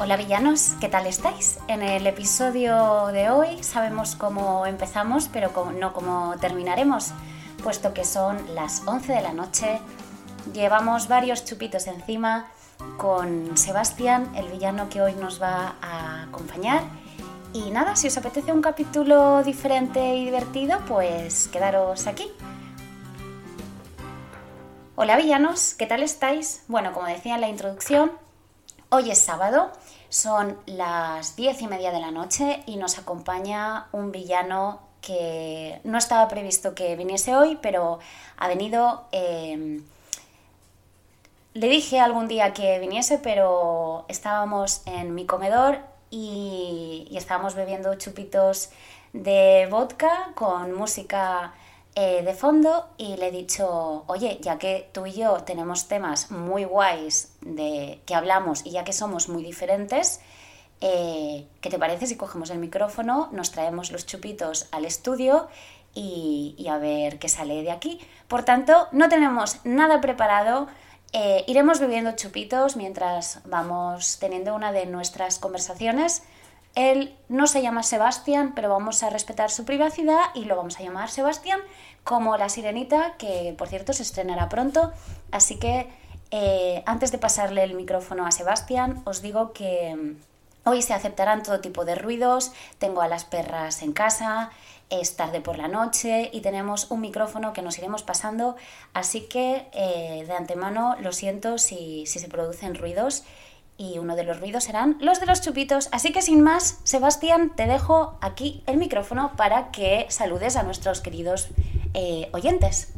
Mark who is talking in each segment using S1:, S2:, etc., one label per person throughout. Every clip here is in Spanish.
S1: Hola villanos, ¿qué tal estáis? En el episodio de hoy sabemos cómo empezamos, pero no cómo terminaremos, puesto que son las 11 de la noche, llevamos varios chupitos encima con Sebastián, el villano que hoy nos va a acompañar. Y nada, si os apetece un capítulo diferente y divertido, pues quedaros aquí. Hola villanos, ¿qué tal estáis? Bueno, como decía en la introducción, hoy es sábado son las diez y media de la noche y nos acompaña un villano que no estaba previsto que viniese hoy, pero ha venido. Em, le dije algún día que viniese, pero estábamos en mi comedor y estábamos bebiendo chupitos de vodka con música eh, de fondo y le he dicho, oye, ya que tú y yo tenemos temas muy guays de que hablamos y ya que somos muy diferentes, eh, ¿qué te parece si cogemos el micrófono, nos traemos los chupitos al estudio y, a ver qué sale de aquí? Por tanto, no tenemos nada preparado. Eh, iremos bebiendo chupitos mientras vamos teniendo una de nuestras conversaciones. Él no se llama Sebastián, pero vamos a respetar su privacidad y lo vamos a llamar Sebastián como La Sirenita, que por cierto se estrenará pronto. Así que eh, antes de pasarle el micrófono a Sebastián, os digo que mm, hoy se aceptarán todo tipo de ruidos. Tengo a las perras en casa, es tarde por la noche y tenemos un micrófono que nos iremos pasando. Así que eh, de antemano lo siento si, si se producen ruidos y uno de los ruidos serán los de los chupitos. Así que sin más, Sebastián, te dejo aquí el micrófono para que saludes a nuestros queridos eh, oyentes.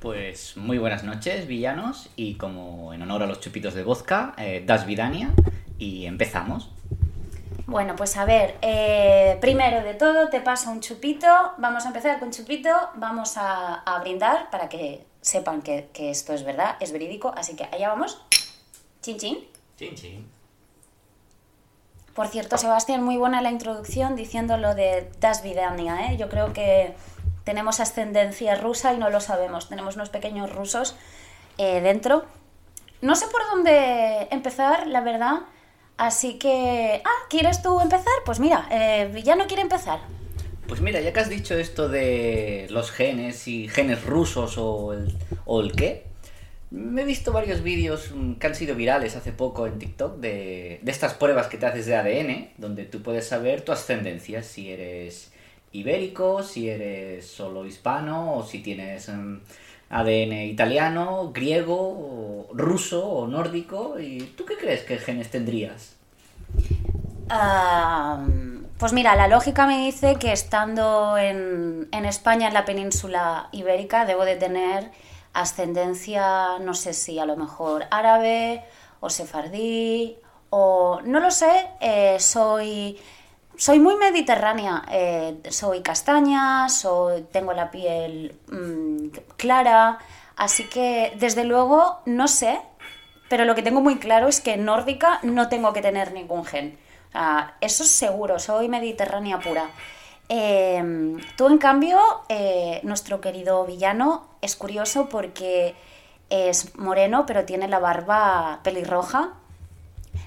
S2: Pues muy buenas noches, villanos, y como en honor a los chupitos de vodka, eh, Das Vidania, y empezamos.
S1: Bueno, pues a ver, eh, primero de todo te paso un chupito, vamos a empezar con chupito, vamos a, brindar para que sepan que, que, esto es verdad, es verídico, así que allá vamos. Chin chin. Por cierto, Sebastián, muy buena la introducción diciendo lo de Das Vidania. ¿eh? Yo creo que tenemos ascendencia rusa y no lo sabemos. Tenemos unos pequeños rusos eh, dentro. No sé por dónde empezar, la verdad. Así que... Ah, ¿quieres tú empezar? Pues mira, eh, ya no quiere empezar.
S2: Pues mira, ya que has dicho esto de los genes y genes rusos o el, o el qué, me he visto varios vídeos mm, que han sido virales hace poco en TikTok de, estas pruebas que te haces de ADN, donde tú puedes saber tu ascendencia, si eres ibérico, si eres solo hispano o si tienes mm, ADN italiano, griego, ruso o nórdico. ¿Y tú qué crees que genes tendrías?
S1: pues mira, la lógica me dice que estando en, en España, en la península ibérica, debo de tener ascendencia, no sé si a lo mejor árabe o sefardí o no lo sé, eh, soy, soy muy mediterránea, eh, soy castaña, soy, tengo la piel mm, clara, así que desde luego no sé, pero lo que tengo muy claro es que nórdica no tengo que tener ningún gen. eso es seguro, soy mediterránea pura. Em, tú, en cambio, eh, nuestro querido villano es curioso porque es moreno, pero tiene la barba pelirroja.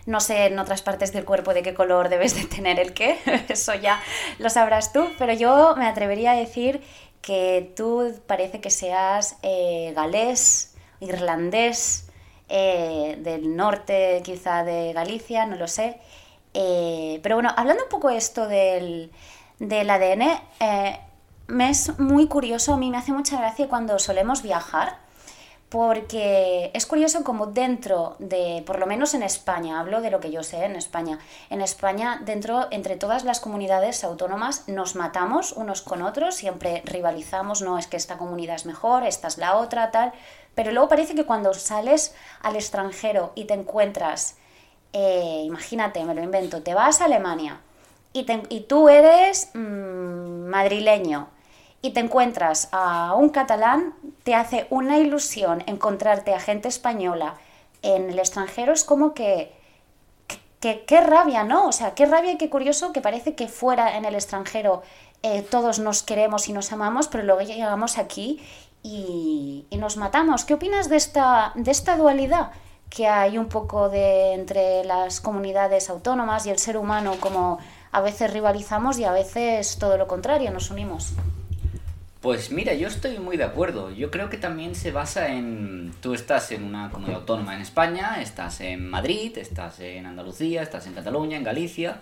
S1: No sé en otras partes del cuerpo de qué color debes de tener el qué, eso ya lo sabrás tú, pero yo me atrevería a decir que tú parece que seas eh, galés, irlandés, eh, del norte quizá de Galicia, no lo sé. pero bueno, hablando un poco esto del, del ADN, eh, me es muy curioso, a mí me hace mucha gracia cuando solemos viajar, porque es curioso como dentro de, por lo menos en España, hablo de lo que yo sé en España, en España dentro, entre todas las comunidades autónomas, nos matamos unos con otros, siempre rivalizamos, no es que esta comunidad es mejor, esta es la otra, tal, pero luego parece que cuando sales al extranjero y te encuentras, eh, imagínate, me lo invento, te vas a Alemania, y, tú eres mm, madrileño y te encuentras a un catalán, te hace una ilusión encontrarte a gente española en el extranjero, es como que, qué rabia, ¿no? O sea, qué rabia y qué curioso que parece que fuera en el extranjero eh, todos nos queremos y nos amamos, pero luego llegamos aquí y, y, nos matamos. ¿Qué opinas de esta, de esta dualidad que hay un poco de entre las comunidades autónomas y el ser humano, como a veces rivalizamos y a veces todo lo contrario, nos unimos.
S2: Pues mira, yo estoy muy de acuerdo. Yo creo que también se basa en... Tú estás en una comunidad autónoma en España, estás en Madrid, estás en Andalucía, estás en Cataluña, en Galicia.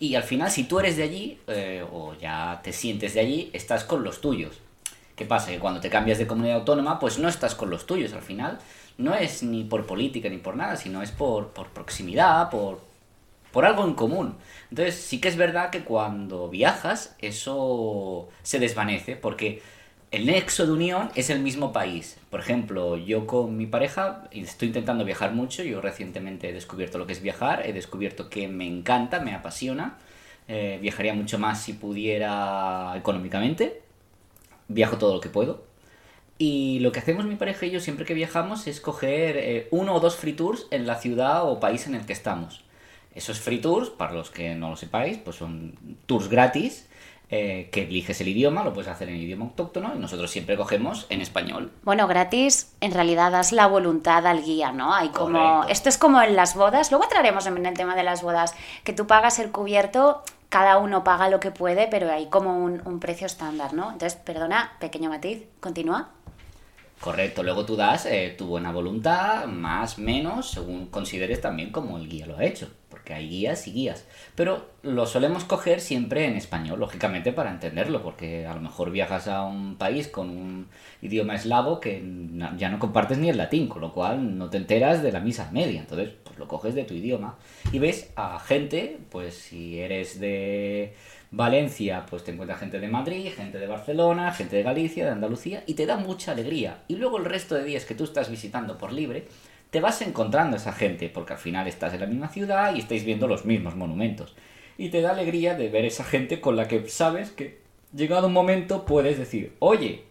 S2: Y al final, si tú eres de allí, eh, o ya te sientes de allí, estás con los tuyos. ¿Qué pasa? Que cuando te cambias de comunidad autónoma, pues no estás con los tuyos. Al final, no es ni por política ni por nada, sino es por, por proximidad, por, por algo en común. Entonces sí que es verdad que cuando viajas eso se desvanece porque el nexo de unión es el mismo país. Por ejemplo, yo con mi pareja estoy intentando viajar mucho, yo recientemente he descubierto lo que es viajar, he descubierto que me encanta, me apasiona, eh, viajaría mucho más si pudiera económicamente, viajo todo lo que puedo. Y lo que hacemos mi pareja y yo siempre que viajamos es coger eh, uno o dos free tours en la ciudad o país en el que estamos. Esos free tours, para los que no lo sepáis, pues son tours gratis eh, que eliges el idioma, lo puedes hacer en idioma autóctono y nosotros siempre cogemos en español.
S1: Bueno, gratis, en realidad das la voluntad al guía, ¿no? Hay como esto es como en las bodas, luego entraremos en el tema de las bodas, que tú pagas el cubierto, cada uno paga lo que puede, pero hay como un, un precio estándar, ¿no? Entonces, perdona, pequeño matiz, continúa.
S2: Correcto, luego tú das eh, tu buena voluntad, más, menos, según consideres también como el guía lo ha hecho, porque hay guías y guías. Pero lo solemos coger siempre en español, lógicamente, para entenderlo, porque a lo mejor viajas a un país con un idioma eslavo que ya no compartes ni el latín, con lo cual no te enteras de la misa media, entonces pues lo coges de tu idioma y ves a gente, pues si eres de Valencia, pues te encuentras gente de Madrid, gente de Barcelona, gente de Galicia, de Andalucía, y te da mucha alegría. Y luego el resto de días que tú estás visitando por libre, te vas encontrando a esa gente, porque al final estás en la misma ciudad y estáis viendo los mismos monumentos. Y te da alegría de ver esa gente con la que sabes que llegado un momento puedes decir, oye,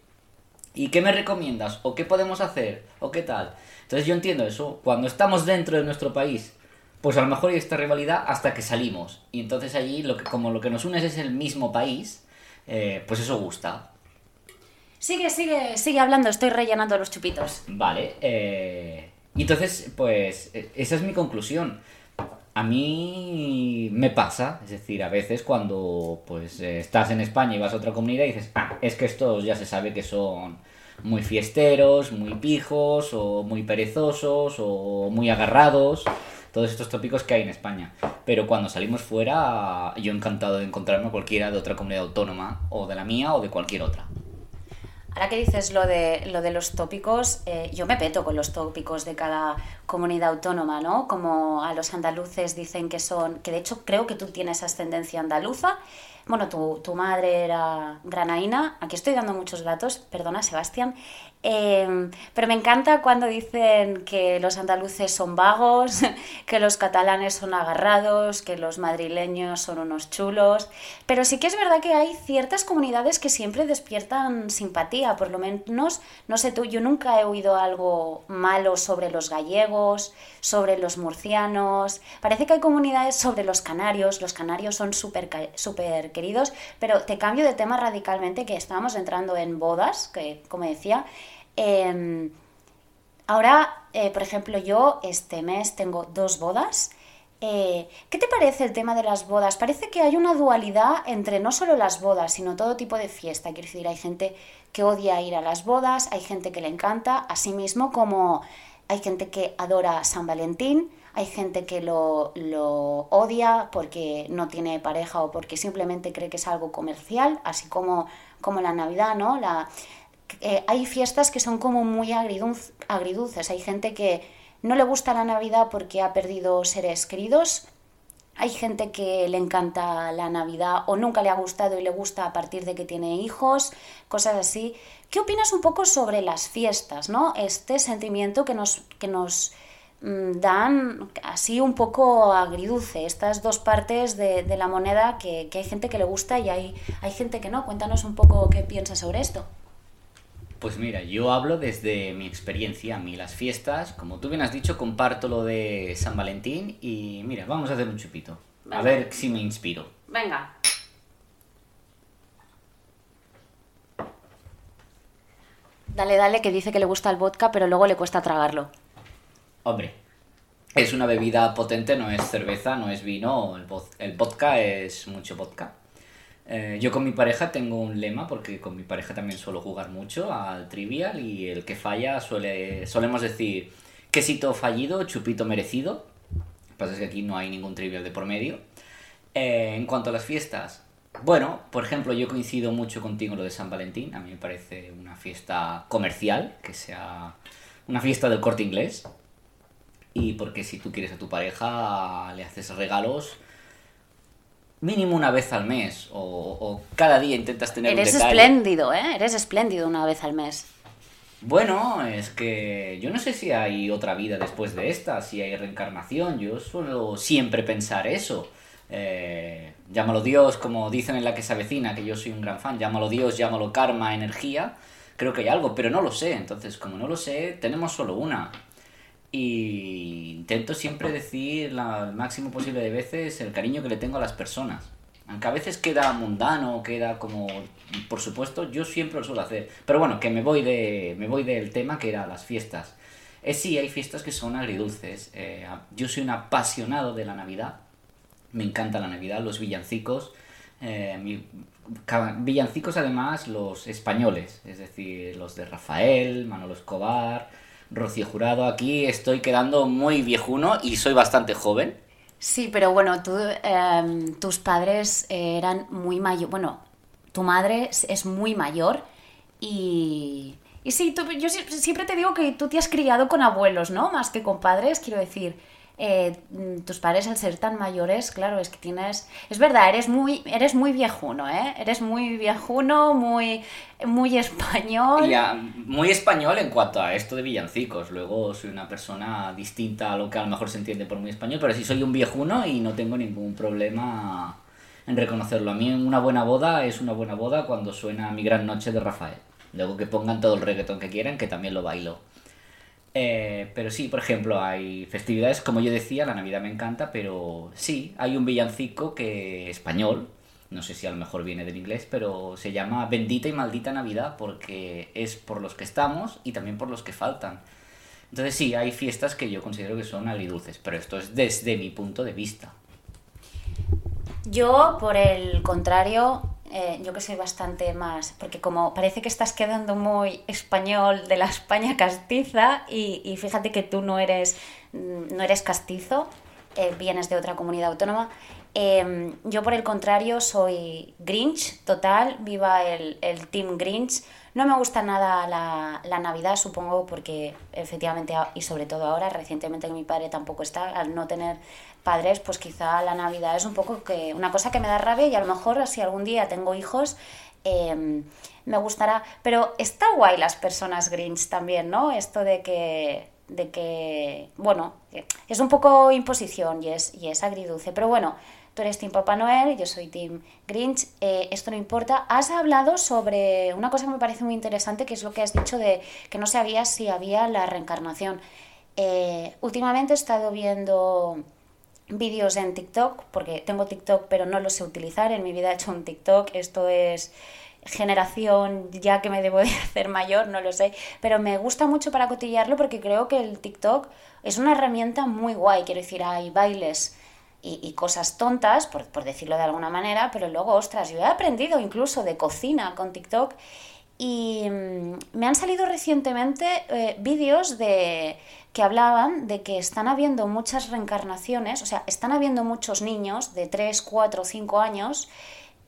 S2: ¿y qué me recomiendas? ¿O qué podemos hacer? ¿O qué tal? Entonces yo entiendo eso. Cuando estamos dentro de nuestro país pues a lo mejor hay esta rivalidad hasta que salimos. Y entonces allí, lo que, como lo que nos une es el mismo país, eh, pues eso gusta.
S1: Sigue, sigue, sigue hablando, estoy rellenando los chupitos.
S2: Vale, eh, y entonces, pues, e, esa es mi conclusión. A mí me pasa, es decir, a veces cuando pues estás en España y vas a otra comunidad y dices, ah, es que estos ya se sabe que son muy fiesteros, muy pijos, o muy perezosos, o muy agarrados todos estos tópicos que hay en España. Pero cuando salimos fuera, yo encantado de encontrarme cualquiera de otra comunidad autónoma, o de la mía, o de cualquier otra.
S1: Ahora que dices lo de, lo de los tópicos, eh, yo me peto con los tópicos de cada comunidad autónoma, ¿no? Como a los andaluces dicen que son, que de hecho creo que tú tienes ascendencia andaluza, bueno, tu, tu madre era granaína, aquí estoy dando muchos datos, perdona Sebastián, Em, pero me encanta cuando dicen que los andaluces son vagos, que los catalanes son agarrados, que los madrileños son unos chulos. Pero sí que es verdad que hay ciertas comunidades que siempre despiertan simpatía, por lo menos, no sé tú, yo nunca he oído algo malo sobre los gallegos, sobre los murcianos. Parece que hay comunidades sobre los canarios, los canarios son súper super queridos, pero te cambio de tema radicalmente, que estábamos entrando en bodas, que como decía, Em, ahora, eh, por ejemplo, yo este mes tengo dos bodas. Eh, ¿Qué te parece el tema de las bodas? Parece que hay una dualidad entre no solo las bodas, sino todo tipo de fiesta. Quiero decir, hay gente que odia ir a las bodas, hay gente que le encanta, así mismo como hay gente que adora San Valentín, hay gente que lo, lo, odia porque no tiene pareja o porque simplemente cree que es algo comercial, así como, como la Navidad, ¿no? Eh, hay fiestas que son como muy agridulces. Hay gente que no le gusta la Navidad porque ha perdido seres queridos. Hay gente que le encanta la Navidad o nunca le ha gustado y le gusta a partir de que tiene hijos, cosas así. ¿Qué opinas un poco sobre las fiestas, no? Este sentimiento que nos, que nos mm, dan así un poco agridulce, estas dos partes de, la moneda que, que, hay gente que le gusta y hay, hay gente que no. Cuéntanos un poco qué piensas sobre esto.
S2: Pues mira, yo hablo desde mi experiencia, a mí las fiestas, como tú bien has dicho, comparto lo de San Valentín y mira, vamos a hacer un chupito. A ver si me inspiro.
S1: Venga. Dale, dale, que dice que le gusta el vodka, pero luego le cuesta tragarlo.
S2: Hombre, Es una bebida potente, no es cerveza, no es vino, el, el vodka es mucho vodka. Eh, yo con mi pareja tengo un lema, porque con mi pareja también suelo jugar mucho al trivial y el que falla suele, solemos decir quesito fallido, chupito merecido. Pasa es que aquí no hay ningún trivial de por medio. Eh, en cuanto a las fiestas, bueno, por ejemplo, yo coincido mucho contigo en lo de San Valentín. A mí me parece una fiesta comercial, que sea una fiesta del corte inglés. Y porque si tú quieres a tu pareja, le haces regalos mínimo una vez al mes o, cada día intentas tener
S1: Eres
S2: un
S1: detalle. espléndido, ¿eh? Eres espléndido una vez al mes.
S2: Bueno, es que yo no sé si hay otra vida después de esta, si hay reencarnación. Yo suelo siempre pensar eso. Eh, llámalo Dios, como dicen en la que se avecina, que yo soy un gran fan. Llámalo Dios, llámalo karma, energía. Creo que hay algo, pero no lo sé. Entonces, como no lo sé, tenemos solo una. Y intento siempre decir el máximo posible de veces el cariño que le tengo a las personas. Aunque a veces queda mundano, queda como, por supuesto, yo siempre lo suelo hacer. Pero bueno, que me voy de, me voy del tema que era las fiestas. Es sí, hay fiestas que son agridulces. Eh, yo soy un apasionado de la Navidad. Me encanta la Navidad, los villancicos. Eh, villancicos además los españoles, es decir, los de Rafael, Manolo Escobar, Rocío Jurado, aquí estoy quedando muy viejuno y soy bastante joven.
S1: Sí, pero bueno, tú, em, tus padres eran muy mayor, bueno, tu madre es muy mayor y, y sí, yo siempre te digo que tú te has criado con abuelos, ¿no? Más que con padres, quiero decir. Eh, tus padres al ser tan mayores, claro, es que tienes... Es verdad, eres muy, eres muy viejuno, ¿eh? Eres muy viejuno, muy, muy español.
S2: Ya, muy español en cuanto a esto de villancicos. Luego soy una persona distinta a lo que a lo mejor se entiende por muy español, pero sí soy un viejuno y no tengo ningún problema en reconocerlo. A mí una buena boda es una buena boda cuando suena Mi Gran Noche de Rafael. Luego que pongan todo el reggaetón que quieran, que también lo bailo. Eh, pero sí, por ejemplo, hay festividades, como yo decía, la Navidad me encanta, pero sí, hay un villancico que español, no sé si a lo mejor viene del inglés, pero se llama Bendita y Maldita Navidad porque es por los que estamos y también por los que faltan. Entonces sí, hay fiestas que yo considero que son agridulces, pero esto es desde mi punto de vista.
S1: Yo, por el contrario, eh, yo que soy bastante más, porque como parece que estás quedando muy español de la España castiza y, fíjate que tú no eres, mm, no eres castizo, eh, vienes de otra comunidad autónoma. Em, yo por el contrario soy Grinch total, viva el, el Team Grinch. No me gusta nada la, la, Navidad, supongo, porque efectivamente, y sobre todo ahora, recientemente mi padre tampoco está, al no tener padres, pues quizá la Navidad es un poco que una cosa que me da rabia y a lo mejor si algún día tengo hijos, em, me gustará. Pero está guay las personas Grinch también, ¿no? Esto de que, de que, bueno, es un poco imposición y es, y es agridulce, pero bueno Tú eres Team Papá Noel, yo soy Team Grinch, eh, esto no importa. Has hablado sobre una cosa que me parece muy interesante, que es lo que has dicho de que no sabías si había la reencarnación. Eh, últimamente he estado viendo vídeos en TikTok, porque tengo TikTok pero no lo sé utilizar, en mi vida he hecho un TikTok, esto es generación ya que me debo de hacer mayor, no lo sé, pero me gusta mucho para cotillarlo porque creo que el TikTok es una herramienta muy guay, quiero decir, hay bailes y, cosas tontas, por, decirlo de alguna manera, pero luego, ostras, yo he aprendido incluso de cocina con TikTok y mm, me han salido recientemente eh, vídeos de que hablaban de que están habiendo muchas reencarnaciones, o sea, están habiendo muchos niños de 3, 4, 5 años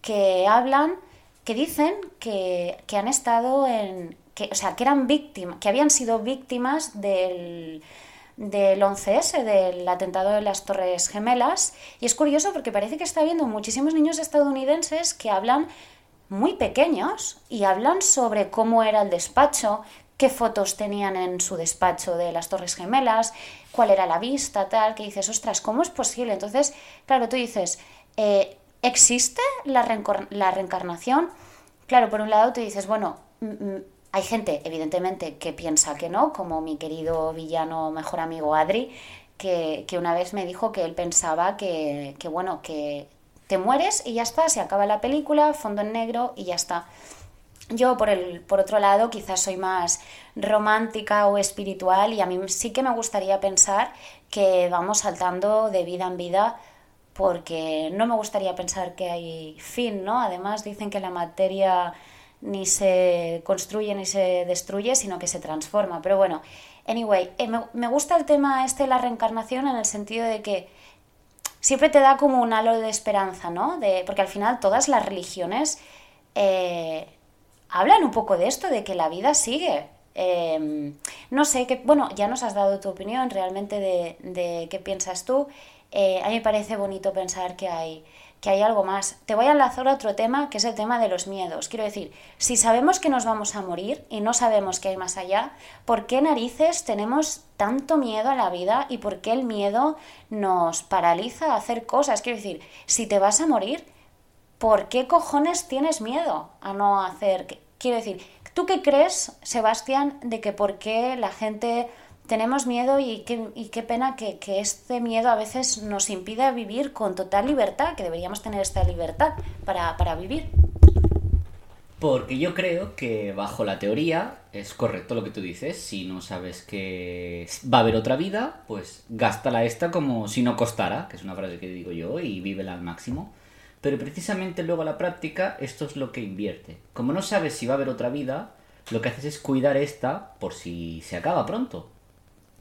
S1: que hablan, que dicen que, que han estado en, que, o sea, que eran víctimas, que habían sido víctimas del, del 11S, del atentado de las Torres Gemelas. Y es curioso porque parece que está habiendo muchísimos niños estadounidenses que hablan muy pequeños y hablan sobre cómo era el despacho, qué fotos tenían en su despacho de las Torres Gemelas, cuál era la vista, tal, que dices, ostras, ¿cómo es posible? Entonces, claro, tú dices, eh, ¿existe la, la reencarnación? Claro, por un lado tú dices, bueno, hay gente, evidentemente, que piensa que no, como mi querido villano mejor amigo Adri, que, una vez me dijo que él pensaba que, que, bueno, que te mueres y ya está, se acaba la película, fondo en negro y ya está. Yo, por, el, por otro lado, quizás soy más romántica o espiritual y a mí sí que me gustaría pensar que vamos saltando de vida en vida porque no me gustaría pensar que hay fin, ¿no? Además dicen que la materia ni se construye ni se destruye, sino que se transforma. Pero bueno, anyway, eh, me, gusta el tema este de la reencarnación en el sentido de que siempre te da como un halo de esperanza, ¿no? De, porque al final todas las religiones eh, hablan un poco de esto, de que la vida sigue. Em, no sé, que, bueno, ya nos has dado tu opinión realmente de, de qué piensas tú. Eh, a mí me parece bonito pensar que hay que hay algo más. Te voy a enlazar a otro tema, que es el tema de los miedos. Quiero decir, si sabemos que nos vamos a morir y no sabemos qué hay más allá, ¿por qué narices tenemos tanto miedo a la vida y por qué el miedo nos paraliza a hacer cosas? Quiero decir, si te vas a morir, ¿por qué cojones tienes miedo a no hacer? Quiero decir, ¿tú qué crees, Sebastián, de que por qué la gente tenemos miedo y qué, pena que, este miedo a veces nos impida vivir con total libertad, que deberíamos tener esta libertad para, para vivir.
S2: Porque yo creo que bajo la teoría es correcto lo que tú dices. Si no sabes que va a haber otra vida, pues gástala esta como si no costara, que es una frase que digo yo, y vívela al máximo. Pero precisamente luego a la práctica esto es lo que invierte. Como no sabes si va a haber otra vida, lo que haces es cuidar esta por si se acaba pronto.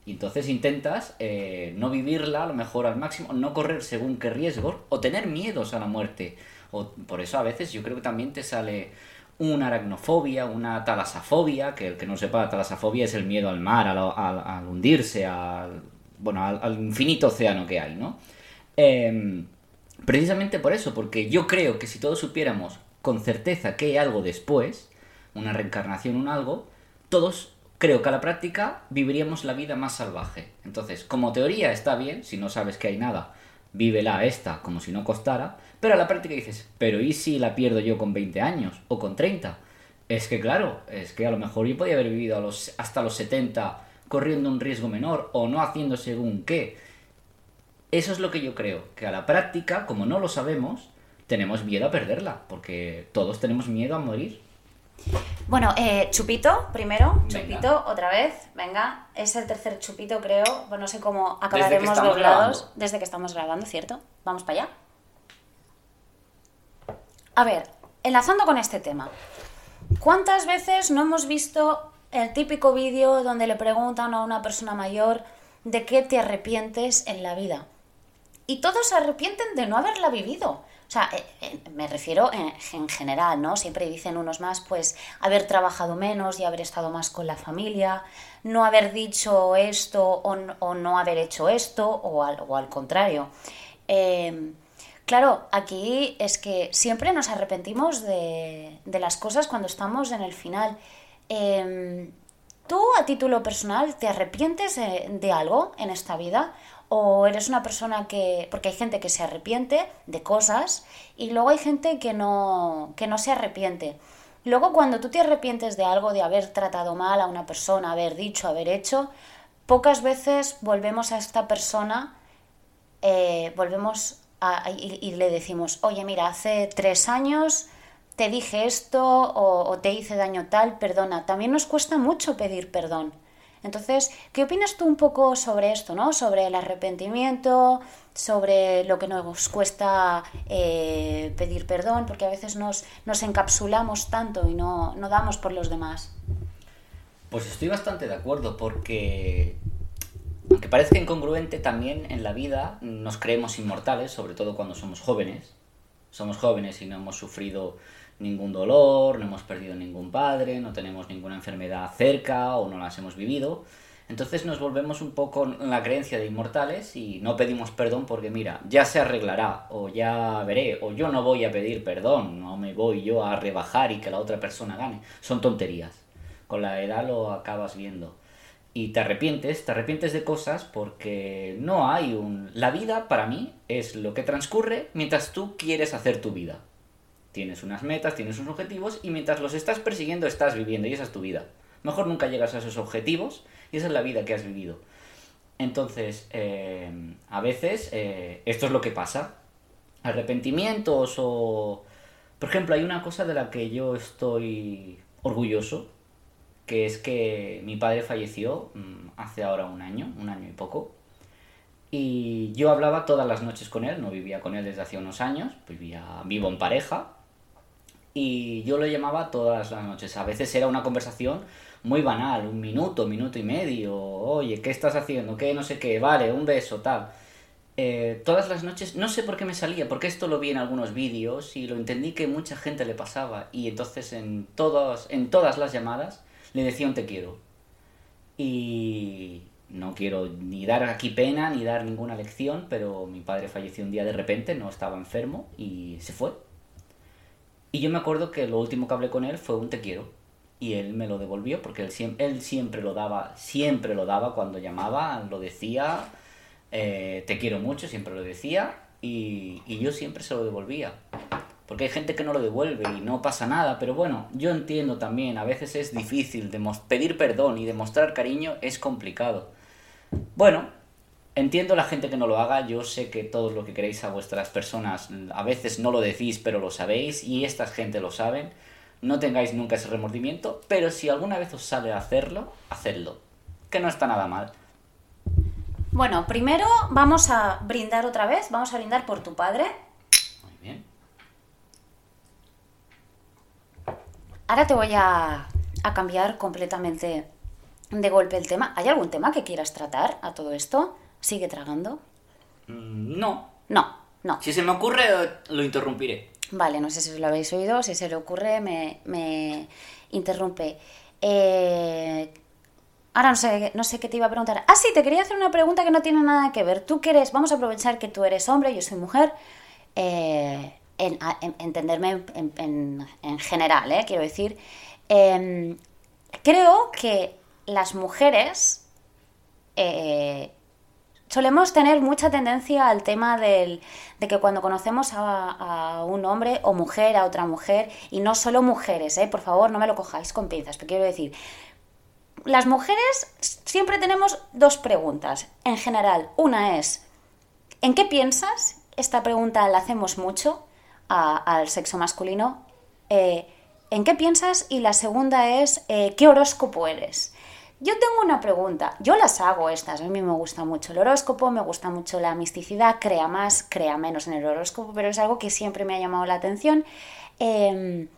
S2: Y entonces intentas eh, no vivirla a lo mejor al máximo, no correr según qué riesgos o tener miedos a la muerte. O, por eso a veces yo creo que también te sale una aracnofobia, una talasafobia, que el que no sepa, la talasafobia es el miedo al mar, al, hundirse, al, bueno, al, infinito océano que hay, ¿no? Em, precisamente por eso, porque yo creo que si todos supiéramos con certeza que hay algo después, una reencarnación, un algo, todos creo que a la práctica viviríamos la vida más salvaje. Entonces, como teoría está bien, si no sabes que hay nada, vívela esta como si no costara, pero a la práctica dices, pero ¿y si la pierdo yo con 20 años o con 30? Es que claro, es que a lo mejor yo podía haber vivido a los, hasta los 70 corriendo un riesgo menor o no haciendo según qué. Eso es lo que yo creo, que a la práctica, como no lo sabemos, tenemos miedo a perderla, porque todos tenemos miedo a morir.
S1: Bueno, eh, chupito primero, chupito otra vez, venga, es el tercer chupito creo, pues no sé cómo acabaremos doblados desde que estamos grabando, ¿cierto? Vamos para allá. A ver, enlazando con este tema, ¿cuántas veces no hemos visto el típico vídeo donde le preguntan a una persona mayor de qué te arrepientes en la vida? Y todos se arrepienten de no haberla vivido. O sea, eh, eh, me refiero en, general, ¿no? Siempre dicen unos más, pues, haber trabajado menos y haber estado más con la familia, no haber dicho esto o, no haber hecho esto, o al, contrario. Em, claro, aquí es que siempre nos arrepentimos de, las cosas cuando estamos en el final. Em, ¿Tú, a título personal, te arrepientes de algo en esta vida? O eres una persona que, porque hay gente que se arrepiente de cosas y luego hay gente que no, que no se arrepiente. Luego cuando tú te arrepientes de algo, de haber tratado mal a una persona, haber dicho, haber hecho, pocas veces volvemos a esta persona, eh, volvemos a, y, le decimos, oye mira, hace tres años te dije esto o, o te hice daño tal, perdona. También nos cuesta mucho pedir perdón. Entonces, ¿qué opinas tú un poco sobre esto, ¿no? Sobre el arrepentimiento, sobre lo que nos cuesta eh, pedir perdón, porque a veces nos, nos encapsulamos tanto y no, no damos por los demás.
S2: Pues estoy bastante de acuerdo, porque aunque parezca incongruente, también en la vida nos creemos inmortales, sobre todo cuando somos jóvenes. Somos jóvenes y no hemos sufrido ningún dolor, no hemos perdido ningún padre, no tenemos ninguna enfermedad cerca o no las hemos vivido. Entonces nos volvemos un poco en la creencia de inmortales y no pedimos perdón porque mira, ya se arreglará o ya veré o yo no voy a pedir perdón, no me voy yo a rebajar y que la otra persona gane. Son tonterías. Con la edad lo acabas viendo. Y te arrepientes, te arrepientes de cosas porque no hay un... La vida para mí es lo que transcurre mientras tú quieres hacer tu vida. Tienes unas metas, tienes unos objetivos y mientras los estás persiguiendo estás viviendo y esa es tu vida. Mejor nunca llegas a esos objetivos y esa es la vida que has vivido. Entonces, eh, a veces eh, esto es lo que pasa. Arrepentimientos o... Por ejemplo, hay una cosa de la que yo estoy orgulloso, que es que mi padre falleció mm, hace ahora un año, un año y poco. Y yo hablaba todas las noches con él, no vivía con él desde hace unos años, vivía vivo en pareja. Y yo lo llamaba todas las noches. A veces era una conversación muy banal, un minuto, minuto y medio. Oye, ¿qué estás haciendo? ¿Qué? No sé qué. Vale, un beso, tal. Eh, todas las noches, no sé por qué me salía, porque esto lo vi en algunos vídeos y lo entendí que mucha gente le pasaba. Y entonces en, todos, en todas las llamadas le decía un te quiero. Y no quiero ni dar aquí pena ni dar ninguna lección, pero mi padre falleció un día de repente, no estaba enfermo y se fue. Y yo me acuerdo que lo último que hablé con él fue un te quiero. Y él me lo devolvió porque él, él siempre lo daba, siempre lo daba cuando llamaba, lo decía, eh, te quiero mucho, siempre lo decía y, y yo siempre se lo devolvía. Porque hay gente que no lo devuelve y no pasa nada, pero bueno, yo entiendo también, a veces es difícil, pedir perdón y demostrar cariño es complicado. Bueno, entiendo la gente que no lo haga, yo sé que todo lo que queréis a vuestras personas a veces no lo decís, pero lo sabéis y esta gente lo saben. No tengáis nunca ese remordimiento, pero si alguna vez os sale hacerlo, hacedlo, que no está nada mal.
S1: Bueno, primero vamos a brindar otra vez, vamos a brindar por tu padre. Muy bien. Ahora te voy a, a cambiar completamente de golpe el tema. ¿Hay algún tema que quieras tratar a todo esto? ¿Sigue tragando?
S2: Mm, no.
S1: No, no.
S2: Si se me ocurre, lo interrumpiré.
S1: Vale, no sé si lo habéis oído, si se le ocurre, me, me interrumpe. Eh, ahora no sé, no sé qué te iba a preguntar. Ah, sí, te quería hacer una pregunta que no tiene nada que ver. Tú quieres, vamos a aprovechar que tú eres hombre, yo soy mujer. Eh, en, entenderme en, en, general, ¿eh? quiero decir. Em, creo que las mujeres solemos tener mucha tendencia al tema del, de que cuando conocemos a, un hombre o mujer, a otra mujer, y no solo mujeres, eh, por favor, no me lo cojáis con pinzas, pero quiero decir, las mujeres siempre tenemos dos preguntas, en general. Una es, ¿en qué piensas? Esta pregunta la hacemos mucho al sexo masculino. Eh, ¿En qué piensas? Y la segunda es, ¿qué horóscopo eres? Yo tengo una pregunta, yo las hago estas, a mí me gusta mucho el horóscopo, me gusta mucho la misticidad, crea más, crea menos en el horóscopo, pero es algo que siempre me ha llamado la atención. Em,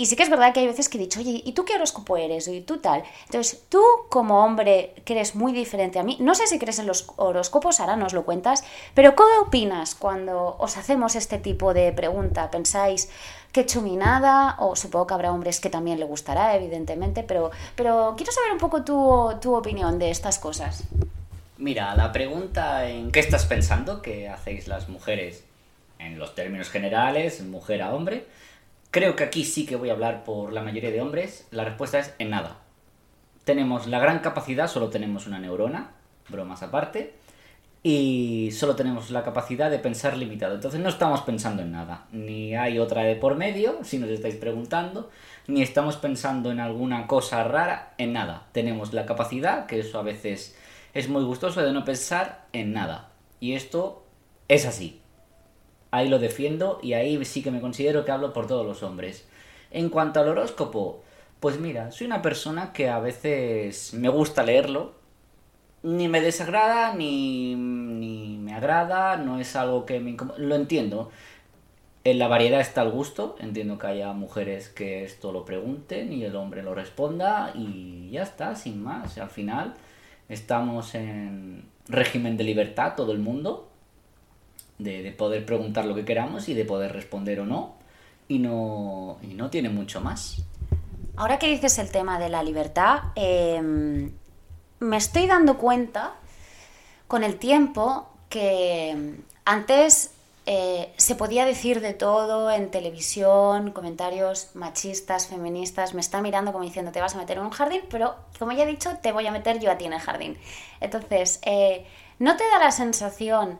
S1: y sí que es verdad que hay veces que he dicho, oye, ¿y tú qué horóscopo eres? ¿Y tú tal? Entonces, tú como hombre eres muy diferente a mí, no sé si crees en los horóscopos, ahora nos lo cuentas, pero ¿qué opinas cuando os hacemos este tipo de pregunta? ¿Pensáis, qué chuminada, o supongo que habrá hombres que también le gustará, evidentemente, pero, pero quiero saber un poco tu, tu opinión de estas cosas.
S2: Mira, la pregunta en qué estás pensando que hacéis las mujeres en los términos generales, mujer a hombre, creo que aquí sí que voy a hablar por la mayoría de hombres, la respuesta es en nada. Tenemos la gran capacidad, solo tenemos una neurona, bromas aparte, y solo tenemos la capacidad de pensar limitado. Entonces no estamos pensando en nada. Ni hay otra de por medio, si nos estáis preguntando, ni estamos pensando en alguna cosa rara, en nada. Tenemos la capacidad, que eso a veces es muy gustoso, de no pensar en nada. Y esto es así. Ahí lo defiendo y ahí sí que me considero que hablo por todos los hombres. En cuanto al horóscopo, pues mira, soy una persona que a veces me gusta leerlo, ni me desagrada ni, me agrada, no es algo que me Lo entiendo. En la variedad está el gusto, entiendo que haya mujeres que esto lo pregunten y el hombre lo responda y ya está, sin más. Al final estamos en régimen de libertad todo el mundo, de, de poder preguntar lo que queramos y de poder responder o no, y no, y no tiene mucho más.
S1: Ahora que dices el tema de la libertad, eh, me estoy dando cuenta con el tiempo que antes eh, se podía decir de todo en televisión, comentarios machistas, feministas, me está mirando como diciendo te vas a meter en un jardín, pero como ya he dicho, te voy a meter yo a ti en el jardín. Entonces, eh, ¿no te da la sensación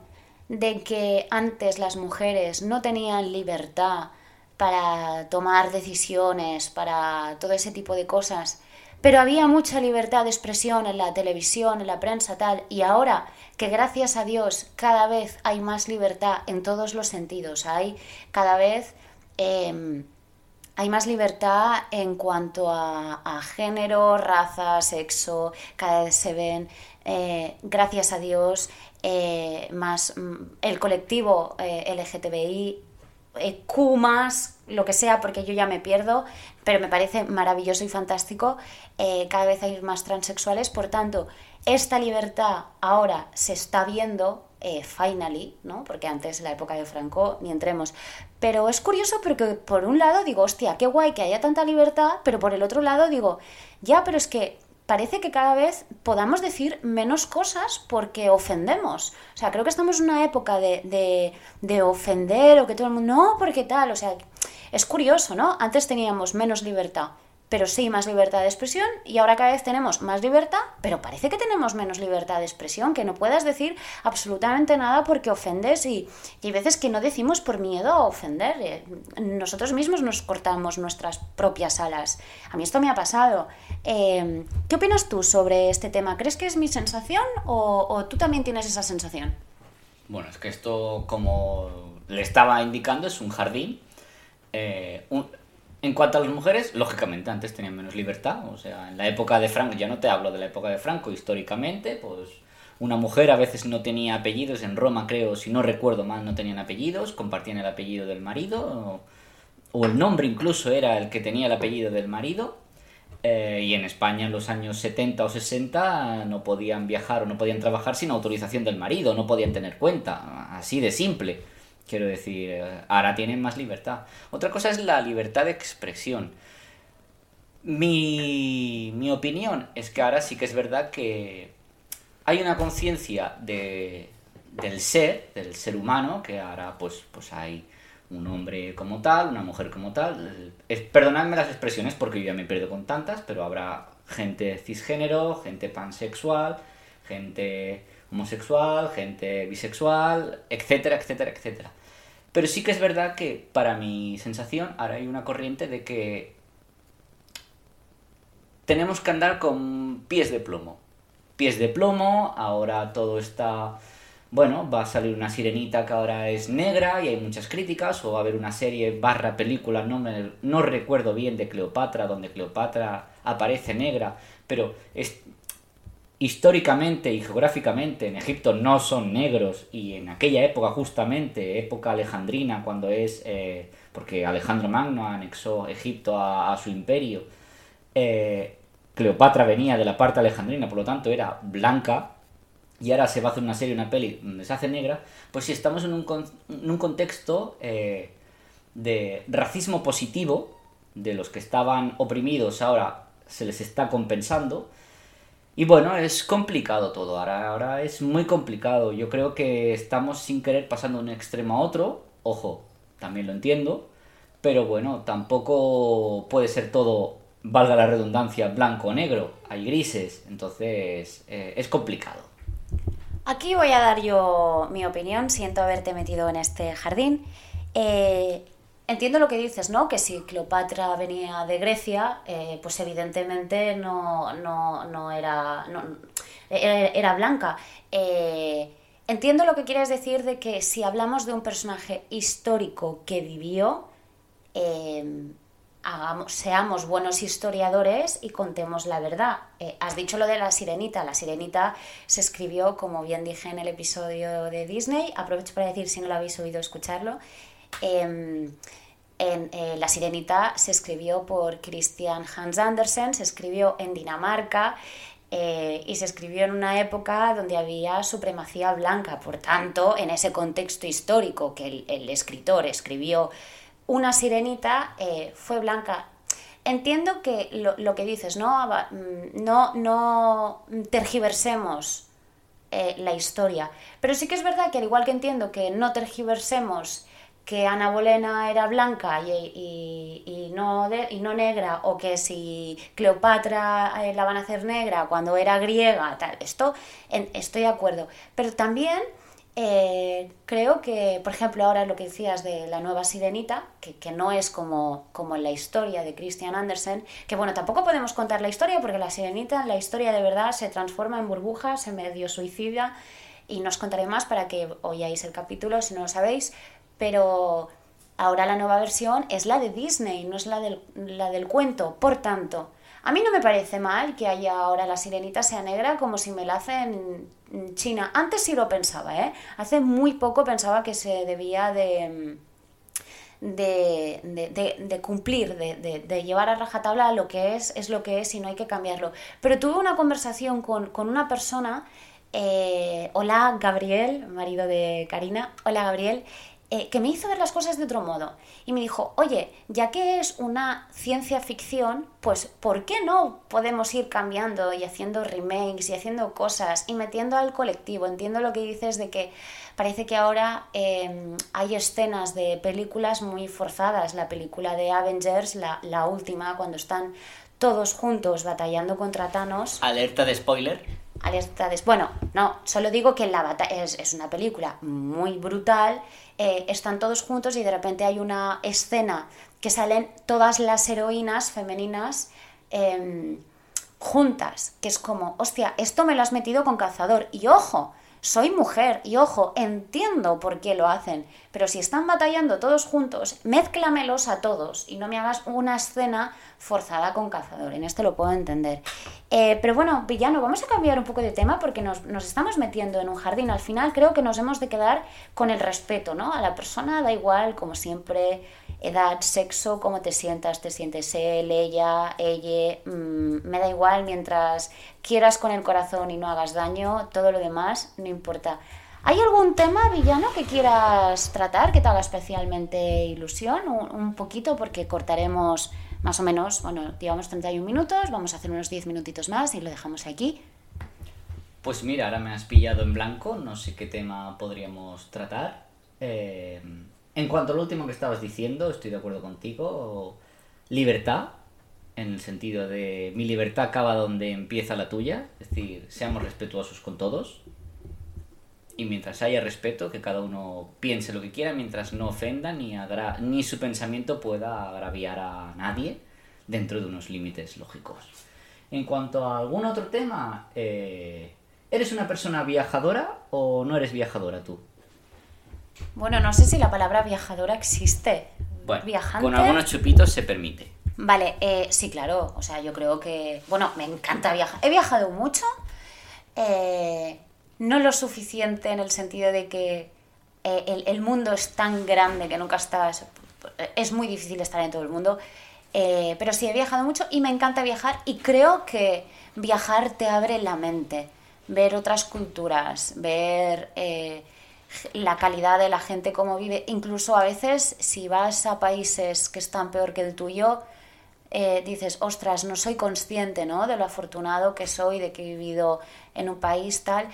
S1: de que antes las mujeres no tenían libertad para tomar decisiones, para todo ese tipo de cosas? Pero había mucha libertad de expresión en la televisión, en la prensa, tal, y ahora que gracias a Dios cada vez hay más libertad en todos los sentidos, hay cada vez em, hay más libertad en cuanto a, género, raza, sexo, cada vez se ven, eh, gracias a Dios, eh, más mm, el colectivo eh, LGTBI, eh, Q más, lo que sea, porque yo ya me pierdo, pero me parece maravilloso y fantástico. cada vez hay más transexuales, por tanto, esta libertad ahora se está viendo, finally, ¿no? Porque antes, en la época de Franco, ni entremos. Pero es curioso porque por un lado digo, hostia, qué guay que haya tanta libertad, pero por el otro lado digo, ya, pero es que parece que cada vez podamos decir menos cosas porque ofendemos. O sea, creo que estamos en una época de, de, ofender o que todo el mundo, no, porque tal, o sea, es curioso, ¿no? Antes teníamos menos libertad pero sí más libertad de expresión y ahora cada vez tenemos más libertad, pero parece que tenemos menos libertad de expresión, que no puedas decir absolutamente nada porque ofendes y, hay veces que no decimos por miedo a ofender. Eh, nosotros mismos nos cortamos nuestras propias alas. A mí esto me ha pasado. Eh, ¿Qué opinas tú sobre este tema? ¿Crees que es mi sensación o, tú también tienes esa sensación?
S2: Bueno, es que esto, como le estaba indicando, es un jardín. Eh, en cuanto a las mujeres, lógicamente antes tenían menos libertad, o sea, en la época de Franco, ya no te hablo de la época de Franco, históricamente, pues una mujer a veces no tenía apellidos, en Roma creo, si no recuerdo mal, no tenían apellidos, compartían el apellido del marido, o, el nombre incluso era el que tenía el apellido del marido, eh, y en España en los años 70 o 60 no podían viajar o no podían trabajar sin autorización del marido, no podían tener cuenta, así de simple. Quiero decir, eh, ahora tienen más libertad. Otra cosa es la libertad de expresión. Mi, mi opinión es que ahora sí que es verdad que hay una conciencia de, del ser, del ser humano, que ahora pues, pues hay un hombre como tal, una mujer como tal. Es, perdonadme las expresiones porque yo ya me pierdo con tantas, pero habrá gente cisgénero, gente pansexual, gente homosexual, gente bisexual, etcétera, etcétera, etcétera. Pero sí que es verdad que, para mi sensación, ahora hay una corriente de que tenemos que andar con pies de plomo. Pies de plomo, ahora todo está... Bueno, va a salir una sirenita que ahora es negra y hay muchas críticas, o va a haber una serie barra película, no, no recuerdo bien, de Cleopatra, donde Cleopatra aparece negra, pero es, históricamente y geográficamente en Egipto no son negros y en aquella época justamente, época alejandrina, cuando es, eh, porque Alejandro Magno anexó Egipto a, su imperio, eh, Cleopatra venía de la parte alejandrina, por lo tanto era blanca, y ahora se va a hacer una serie, una peli donde se hace negra, pues si estamos en un, en un contexto eh, de racismo positivo, de los que estaban oprimidos ahora se les está compensando, y bueno, es complicado todo, ahora, ahora es muy complicado. Yo creo que estamos sin querer pasando de un extremo a otro, ojo, también lo entiendo, pero bueno, tampoco puede ser todo, valga la redundancia, blanco o negro, hay grises, entonces eh, es complicado.
S1: Aquí voy a dar yo mi opinión, siento haberte metido en este jardín. Eh, Entiendo lo que dices, ¿no? Que si Cleopatra venía de Grecia, eh, pues evidentemente no, no, era, era, blanca. Eh, entiendo lo que quieres decir de que si hablamos de un personaje histórico que vivió, eh, hagamos, seamos buenos historiadores y contemos la verdad. has dicho lo de la sirenita. La sirenita se escribió, como bien dije en el episodio de Disney, aprovecho para decir si no lo habéis oído escucharlo, Em, eh, la Sirenita se escribió por Christian Hans Andersen, se escribió en Dinamarca eh, y se escribió en una época donde había supremacía blanca. Por tanto, en ese contexto histórico que el, escritor escribió una sirenita, eh, fue blanca. Entiendo que lo, que dices, ¿no? Mm, no, no tergiversemos la historia. Pero sí que es verdad que al igual que entiendo que no tergiversemos que Ana Bolena era blanca y, no, y no negra, o que si Cleopatra eh, la van a hacer negra cuando era griega, tal, esto estoy de acuerdo. Pero también eh, creo que, por ejemplo, ahora lo que decías de la nueva sirenita, que, no es como, como en la historia de Christian Andersen, que bueno, tampoco podemos contar la historia porque la sirenita, la historia de verdad, se transforma en burbuja, se medio suicida y no os contaré más para que oyáis el capítulo si no lo sabéis, pero ahora la nueva versión es la de Disney, no es la del, la del cuento. Por tanto, A mí no me parece mal que haya ahora la sirenita sea negra como si me la hacen en China. Antes sí lo pensaba, ¿eh? Hace muy poco pensaba que se debía de de, de, de, cumplir, de, llevar a rajatabla lo que es, es lo que es y no hay que cambiarlo. Pero tuve una conversación con, una persona, eh, hola Gabriel, marido de Karina, hola Gabriel, eh, que me hizo ver las cosas de otro modo. Y me dijo, oye, ya que es una ciencia ficción, pues ¿por qué no podemos ir cambiando y haciendo remakes y haciendo cosas y metiendo al colectivo? Entiendo lo que dices de que parece que ahora em, hay escenas de películas muy forzadas. La película de Avengers, la, la última, cuando están todos juntos batallando contra Thanos.
S2: Alerta de spoiler
S1: alerta de... Bueno, no, solo digo que la batalla es, es, una película muy brutal eh, están todos juntos y de repente hay una escena que salen todas las heroínas femeninas em, juntas, que es como, hostia, esto me lo has metido con cazador. Y ojo, soy mujer y ojo, entiendo por qué lo hacen, pero si están batallando todos juntos, mézclamelos a todos y no me hagas una escena forzada con cazador. En este lo puedo entender. Eh, pero bueno, villano, vamos a cambiar un poco de tema porque nos, estamos metiendo en un jardín. Al final creo que nos hemos de quedar con el respeto, ¿no? A la persona da igual, como siempre, edad, sexo, cómo te sientas, te sientes él, ella, ella, mm, me da igual mientras quieras con el corazón y no hagas daño, todo lo demás no importa. ¿Hay algún tema, villano, que quieras tratar, que te haga especialmente ilusión? Un, poquito, porque cortaremos más o menos, bueno, llevamos 31 minutos, vamos a hacer unos 10 minutitos más y lo dejamos aquí.
S2: Pues mira, ahora me has pillado en blanco, no sé qué tema podríamos tratar. Eh, en cuanto a lo último que estabas diciendo, estoy de acuerdo contigo. Libertad, en el sentido de mi libertad acaba donde empieza la tuya, es decir, seamos respetuosos con todos. Y mientras haya respeto, que cada uno piense lo que quiera, mientras no ofenda ni, ni su pensamiento pueda agraviar a nadie dentro de unos límites lógicos. En cuanto a algún otro tema, eh, ¿eres una persona viajadora o no eres viajadora tú?
S1: Bueno, no sé si la palabra viajadora existe.
S2: Bueno, con algunos chupitos se permite.
S1: Vale, eh, sí, claro. O sea, yo creo que. Bueno, me encanta viajar. He viajado mucho. Eh, no lo suficiente en el sentido de que eh, el, mundo es tan grande que nunca estás. Es muy difícil estar en todo el mundo. pero sí, he viajado mucho y me encanta viajar. Y creo que viajar te abre la mente. Ver otras culturas, ver la calidad de la gente, cómo vive. Incluso a veces, si vas a países que están peor que el tuyo, eh, dices, ostras, no soy consciente ¿no? de lo afortunado que soy, de que he vivido en un país tal.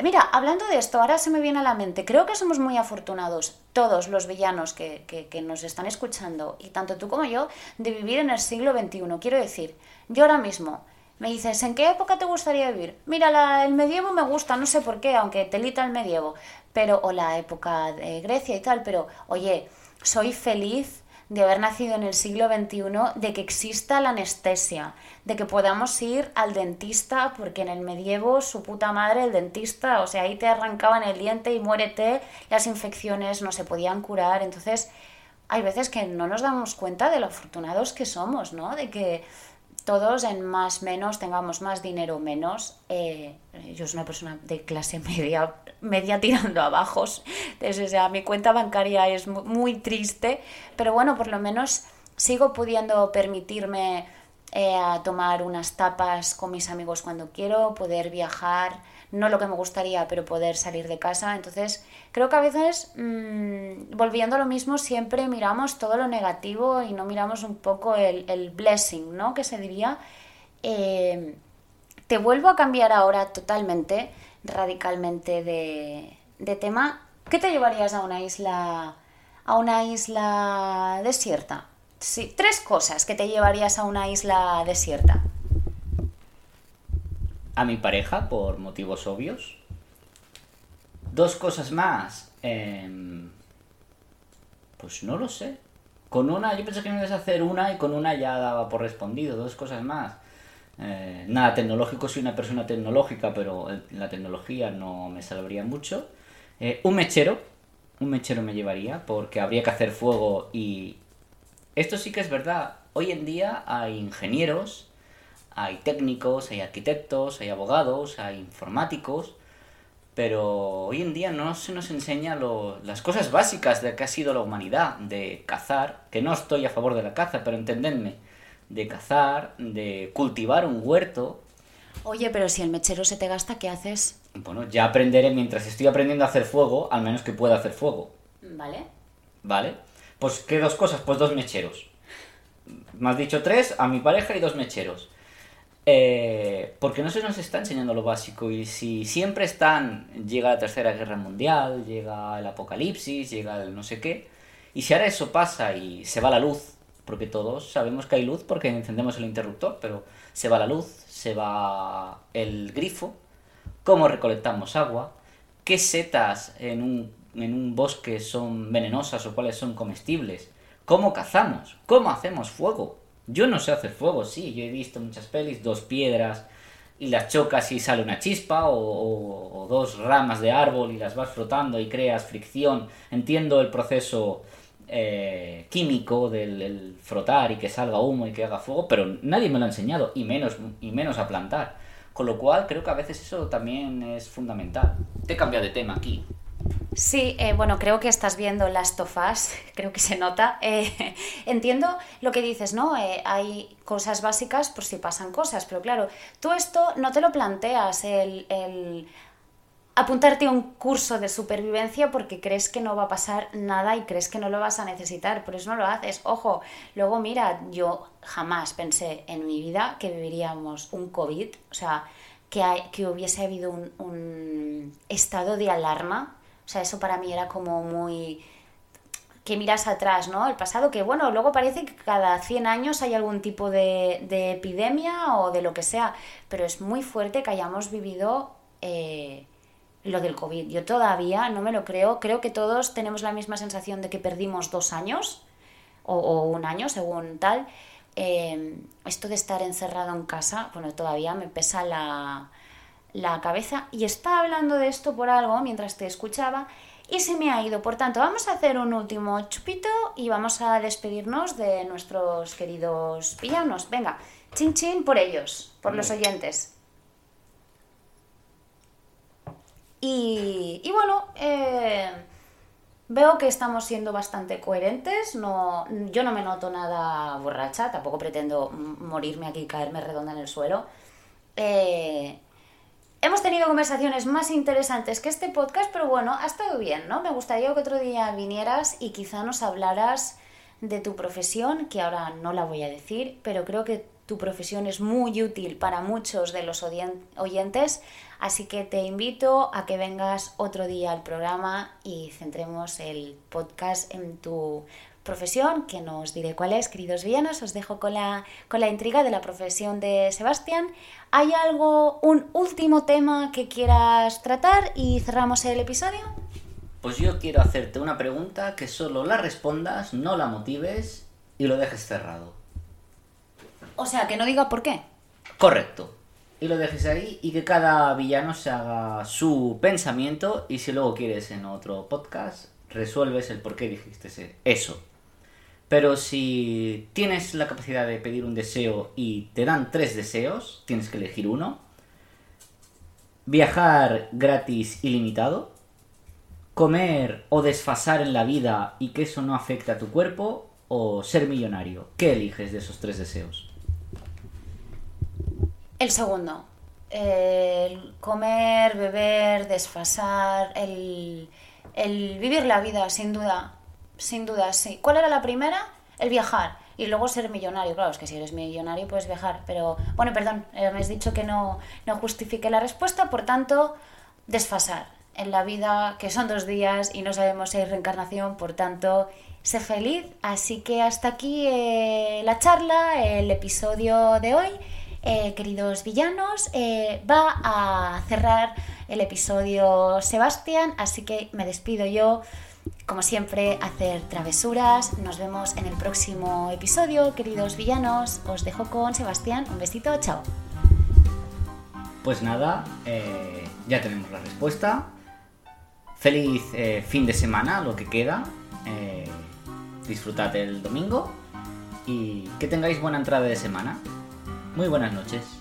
S1: Mira, hablando de esto, ahora se me viene a la mente, creo que somos muy afortunados, todos los villanos que, que, nos están escuchando, y tanto tú como yo, de vivir en el siglo XXI. Quiero decir, yo ahora mismo me dices, ¿en qué época te gustaría vivir? Mira, el medievo me gusta, no sé por qué, aunque telita el medievo, pero, o la época de Grecia y tal, pero, oye, soy feliz de haber nacido en el siglo XXI, de que exista la anestesia, de que podamos ir al dentista, porque en el medievo su puta madre, el dentista, o sea, ahí te arrancaban el diente y muérete, las infecciones no se podían curar, entonces hay veces que no nos damos cuenta de lo afortunados que somos, ¿no? De que todos en más menos tengamos más dinero menos. Eh, yo soy una persona de clase media, media tirando abajo. Entonces, o sea, mi cuenta bancaria es muy, triste, pero bueno, por lo menos sigo pudiendo permitirme eh, tomar unas tapas con mis amigos cuando quiero, poder viajar no lo que me gustaría, pero poder salir de casa. Entonces, creo que a veces, mm, volviendo a lo mismo, siempre miramos todo lo negativo y no miramos un poco el, blessing, ¿no? Que se diría. Eh, te vuelvo a cambiar ahora totalmente, radicalmente de, de tema. ¿Qué te llevarías a una isla, a una isla desierta? Sí, tres cosas que te llevarías a una isla desierta
S2: a mi pareja por motivos obvios. Dos cosas más. Em, pues no lo sé. Con una, yo pensé que me ibas a hacer una y con una ya daba por respondido. Dos cosas más. Eh, nada tecnológico, soy una persona tecnológica, pero la tecnología no me salvaría mucho. Eh, un mechero, un mechero me llevaría, porque habría que hacer fuego y... Esto sí que es verdad. Hoy en día hay ingenieros hay técnicos, hay arquitectos, hay abogados, hay informáticos, pero hoy en día no se nos enseña las cosas básicas de que ha sido la humanidad, de cazar, que no estoy a favor de la caza, pero entendedme, de cazar, de cultivar un huerto.
S1: Oye, pero si el mechero se te gasta, ¿qué haces?
S2: Bueno, ya aprenderé mientras estoy aprendiendo a hacer fuego, al menos que pueda hacer fuego.
S1: Vale.
S2: ¿Vale? Pues, ¿qué dos cosas? Pues dos mecheros. Me has dicho tres, a mi pareja y dos mecheros. Eh, porque no se nos está enseñando lo básico y si siempre están, llega la tercera guerra mundial, llega el apocalipsis, llega el no sé qué, y si ahora eso pasa y se va la luz, porque todos sabemos que hay luz porque encendemos el interruptor, pero se va la luz, se va el grifo, cómo recolectamos agua, qué setas en un, en un bosque son venenosas o cuáles son comestibles, cómo cazamos, cómo hacemos fuego, yo no sé hacer fuego, sí, yo he visto muchas pelis, dos piedras y las chocas y sale una chispa, o, dos ramas de árbol y las vas frotando y creas fricción. Entiendo el proceso eh, químico del frotar y que salga humo y que haga fuego, pero nadie me lo ha enseñado, y menos, y menos a plantar. Con lo cual creo que a veces eso también es fundamental. Te he cambiado de tema aquí.
S1: Sí, eh, bueno, creo que estás viendo las tofas, creo que se nota. Eh, entiendo lo que dices, ¿no? Eh, hay cosas básicas por si pasan cosas, pero claro, tú esto no te lo planteas, el, apuntarte a un curso de supervivencia porque crees que no va a pasar nada y crees que no lo vas a necesitar, por eso no lo haces. Ojo, luego mira, yo jamás pensé en mi vida que viviríamos un COVID, o sea, que, que hubiese habido un estado de alarma o sea, eso para mí era como muy que miras atrás, ¿no? El pasado, que bueno, luego parece que cada 100 años hay algún tipo de, epidemia o de lo que sea, pero es muy fuerte que hayamos vivido eh, lo del COVID. Yo todavía no me lo creo, creo que todos tenemos la misma sensación de que perdimos dos años o, un año, según tal. Eh, esto de estar encerrado en casa, bueno, todavía me pesa la, la cabeza y estaba hablando de esto por algo mientras te escuchaba y se me ha ido. Por tanto, vamos a hacer un último chupito y vamos a despedirnos de nuestros queridos villanos. Venga, chin chin por ellos, por los oyentes. Y, y bueno, eh, veo que estamos siendo bastante coherentes. No, yo no me noto nada borracha, tampoco pretendo morirme aquí y caerme redonda en el suelo. Eh, Hemos tenido conversaciones más interesantes que este podcast, pero bueno, ha estado bien, ¿no? Me gustaría que otro día vinieras y quizá nos hablaras de tu profesión, que ahora no la voy a decir, pero creo que tu profesión es muy útil para muchos de los oyentes, así que te invito a que vengas otro día al programa y centremos el podcast en tu profesión, que no os diré cuál es, queridos villanos, os dejo con la, con la intriga de la profesión de Sebastián. ¿Hay algo, un último tema que quieras tratar y cerramos el episodio?
S2: Pues yo quiero hacerte una pregunta que solo la respondas, no la motives y lo dejes cerrado.
S1: O sea, que no diga por qué.
S2: Correcto. Y lo dejes ahí y que cada villano se haga su pensamiento y si luego quieres en otro podcast resuelves el por qué dijiste eso. Pero si tienes la capacidad de pedir un deseo y te dan tres deseos, tienes que elegir uno. Viajar gratis ilimitado. Comer o desfasar en la vida y que eso no afecte a tu cuerpo. O ser millonario. ¿Qué eliges de esos tres deseos?
S1: El segundo. El comer, beber, desfasar, el, el vivir la vida, sin duda sin duda, sí. ¿Cuál era la primera? El viajar. Y luego ser millonario. Claro, es que si eres millonario puedes viajar. Pero, bueno, perdón, eh, me has dicho que no, no justifique la respuesta. Por tanto, desfasar en la vida, que son dos días y no sabemos si hay reencarnación. Por tanto, sé feliz. Así que hasta aquí eh, la charla, el episodio de hoy. Eh, queridos villanos, va a cerrar el episodio Sebastián, así que me despido yo como siempre, hacer travesuras. Nos vemos en el próximo episodio, queridos villanos. Os dejo con Sebastián. Un besito, chao.
S2: Pues nada, eh, ya tenemos la respuesta. Feliz eh, fin de semana, lo que queda. Eh, disfrutad el domingo y que tengáis buena entrada de semana. Muy buenas noches.